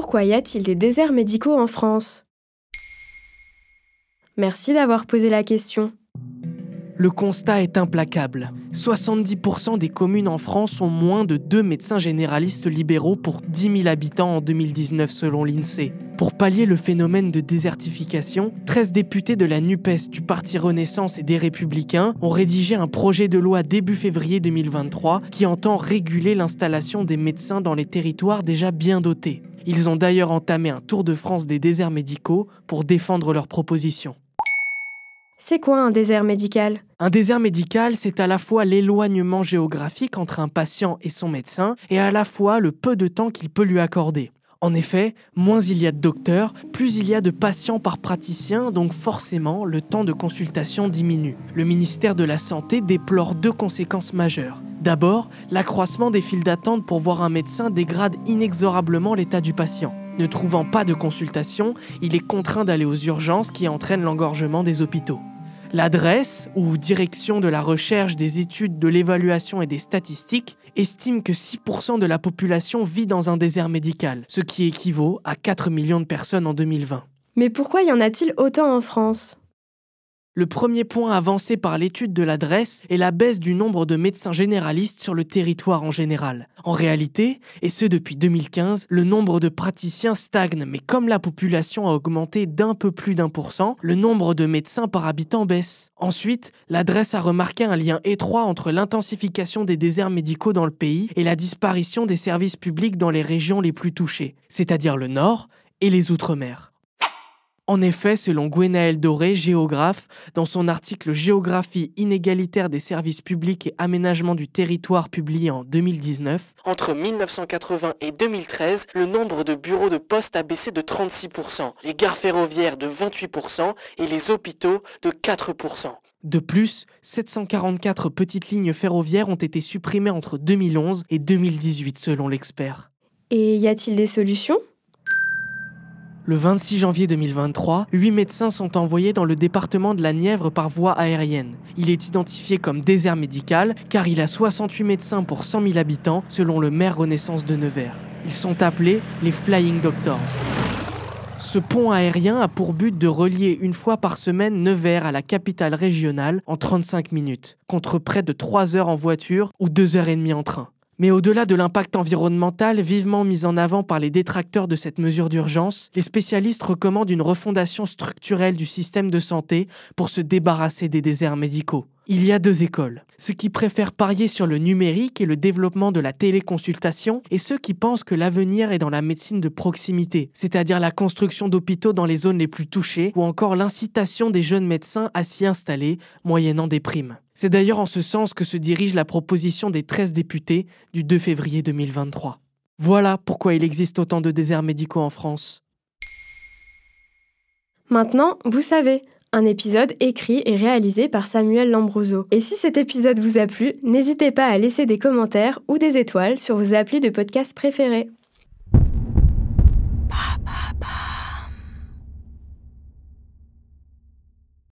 pourquoi y a-t-il des déserts médicaux en France? Merci d'avoir posé la question. Le constat est implacable. 70% des communes en France ont moins de deux médecins généralistes libéraux pour 10 000 habitants en 2019 selon l'INSEE. Pour pallier le phénomène de désertification, 13 députés de la NUPES, du Parti Renaissance et des Républicains ont rédigé un projet de loi début février 2023 qui entend réguler l'installation des médecins dans les territoires déjà bien dotés. Ils ont d'ailleurs entamé un tour de France des déserts médicaux pour défendre leurs propositions. C'est quoi un désert médical? Un désert médical, c'est à la fois l'éloignement géographique entre un patient et son médecin, et à la fois le peu de temps qu'il peut lui accorder. En effet, moins il y a de docteurs, plus il y a de patients par praticien, donc forcément le temps de consultation diminue. Le ministère de la Santé déplore deux conséquences majeures. D'abord, l'accroissement des files d'attente pour voir un médecin dégrade inexorablement l'état du patient. Ne trouvant pas de consultation, il est contraint d'aller aux urgences qui entraînent l'engorgement des hôpitaux. L'adresse, ou Direction de la recherche, des études, de l'évaluation et des statistiques, estime que 6% de la population vit dans un désert médical, ce qui équivaut à 4 millions de personnes en 2020. Mais pourquoi y en a-t-il autant en France? Le premier point avancé par l'étude de l'adresse est la baisse du nombre de médecins généralistes sur le territoire en général. En réalité, et ce depuis 2015, le nombre de praticiens stagne, mais comme la population a augmenté d'un peu plus d'un pour cent, le nombre de médecins par habitant baisse. Ensuite, l'adresse a remarqué un lien étroit entre l'intensification des déserts médicaux dans le pays et la disparition des services publics dans les régions les plus touchées, c'est-à-dire le nord et les outre-mer. En effet, selon Gwenaël Doré, géographe, dans son article Géographie inégalitaire des services publics et aménagement du territoire publié en 2019, entre 1980 et 2013, le nombre de bureaux de poste a baissé de 36%, les gares ferroviaires de 28% et les hôpitaux de 4%. De plus, 744 petites lignes ferroviaires ont été supprimées entre 2011 et 2018 selon l'expert. Et y a-t-il des solutions? Le 26 janvier 2023, 8 médecins sont envoyés dans le département de la Nièvre par voie aérienne. Il est identifié comme désert médical car il a 68 médecins pour 100 000 habitants selon le maire Renaissance de Nevers. Ils sont appelés les Flying Doctors. Ce pont aérien a pour but de relier une fois par semaine Nevers à la capitale régionale en 35 minutes, contre près de 3 heures en voiture ou 2 heures et demie en train. Mais au-delà de l'impact environnemental vivement mis en avant par les détracteurs de cette mesure d'urgence, les spécialistes recommandent une refondation structurelle du système de santé pour se débarrasser des déserts médicaux. Il y a deux écoles. Ceux qui préfèrent parier sur le numérique et le développement de la téléconsultation et ceux qui pensent que l'avenir est dans la médecine de proximité, c'est-à-dire la construction d'hôpitaux dans les zones les plus touchées ou encore l'incitation des jeunes médecins à s'y installer moyennant des primes. C'est d'ailleurs en ce sens que se dirige la proposition des 13 députés du 2 février 2023. Voilà pourquoi il existe autant de déserts médicaux en France. Maintenant, vous savez, un épisode écrit et réalisé par Samuel Lambroso. Et si cet épisode vous a plu, n'hésitez pas à laisser des commentaires ou des étoiles sur vos applis de podcast préférés.